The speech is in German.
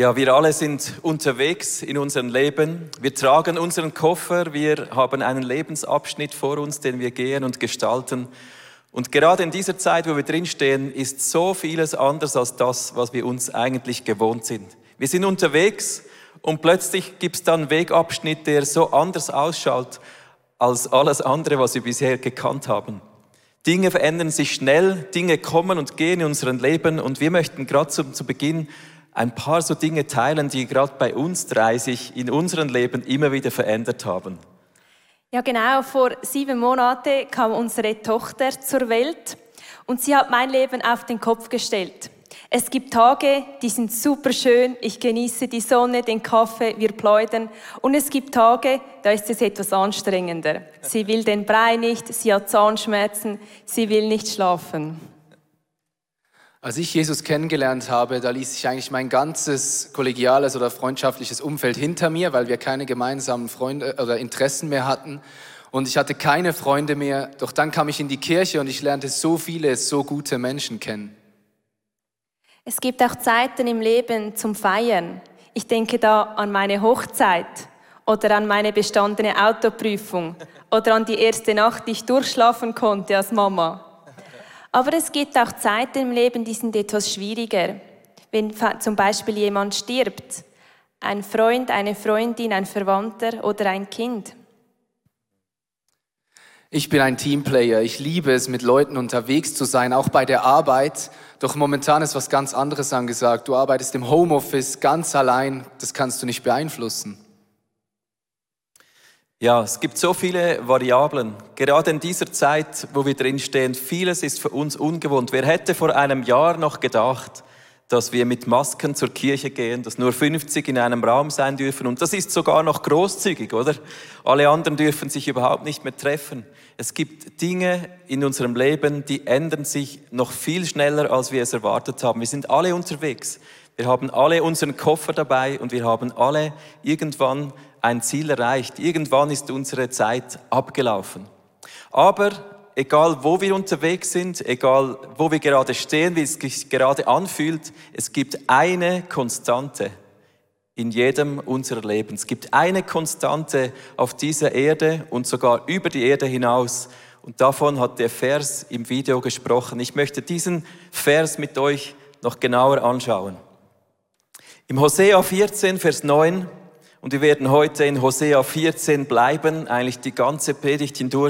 Ja, wir alle sind unterwegs in unserem Leben. Wir tragen unseren Koffer, wir haben einen Lebensabschnitt vor uns, den wir gehen und gestalten. Und gerade in dieser Zeit, wo wir drinstehen, ist so vieles anders als das, was wir uns eigentlich gewohnt sind. Wir sind unterwegs und plötzlich gibt es dann einen Wegabschnitt, der so anders ausschaut als alles andere, was wir bisher gekannt haben. Dinge verändern sich schnell, Dinge kommen und gehen in unserem Leben und wir möchten gerade zu, zu Beginn ein paar so Dinge teilen, die gerade bei uns drei sich in unserem Leben immer wieder verändert haben. Ja, genau. Vor sieben Monaten kam unsere Tochter zur Welt und sie hat mein Leben auf den Kopf gestellt. Es gibt Tage, die sind super schön. Ich genieße die Sonne, den Kaffee, wir plaudern. Und es gibt Tage, da ist es etwas anstrengender. Sie will den Brei nicht, sie hat Zahnschmerzen, sie will nicht schlafen. Als ich Jesus kennengelernt habe, da ließ ich eigentlich mein ganzes kollegiales oder freundschaftliches Umfeld hinter mir, weil wir keine gemeinsamen Freunde oder Interessen mehr hatten. Und ich hatte keine Freunde mehr. Doch dann kam ich in die Kirche und ich lernte so viele, so gute Menschen kennen. Es gibt auch Zeiten im Leben zum Feiern. Ich denke da an meine Hochzeit oder an meine bestandene Autoprüfung oder an die erste Nacht, die ich durchschlafen konnte als Mama. Aber es gibt auch Zeiten im Leben, die sind etwas schwieriger. Wenn zum Beispiel jemand stirbt, ein Freund, eine Freundin, ein Verwandter oder ein Kind. Ich bin ein Teamplayer. Ich liebe es, mit Leuten unterwegs zu sein, auch bei der Arbeit. Doch momentan ist was ganz anderes angesagt. Du arbeitest im Homeoffice ganz allein. Das kannst du nicht beeinflussen. Ja, es gibt so viele Variablen. Gerade in dieser Zeit, wo wir drinstehen, vieles ist für uns ungewohnt. Wer hätte vor einem Jahr noch gedacht, dass wir mit Masken zur Kirche gehen, dass nur 50 in einem Raum sein dürfen. Und das ist sogar noch großzügig, oder? Alle anderen dürfen sich überhaupt nicht mehr treffen. Es gibt Dinge in unserem Leben, die ändern sich noch viel schneller, als wir es erwartet haben. Wir sind alle unterwegs. Wir haben alle unseren Koffer dabei und wir haben alle irgendwann ein Ziel erreicht. Irgendwann ist unsere Zeit abgelaufen. Aber egal wo wir unterwegs sind, egal wo wir gerade stehen, wie es sich gerade anfühlt, es gibt eine Konstante in jedem unserer Leben. Es gibt eine Konstante auf dieser Erde und sogar über die Erde hinaus. Und davon hat der Vers im Video gesprochen. Ich möchte diesen Vers mit euch noch genauer anschauen. Im Hosea 14, Vers 9 und wir werden heute in Hosea 14 bleiben, eigentlich die ganze Predigt hindurch.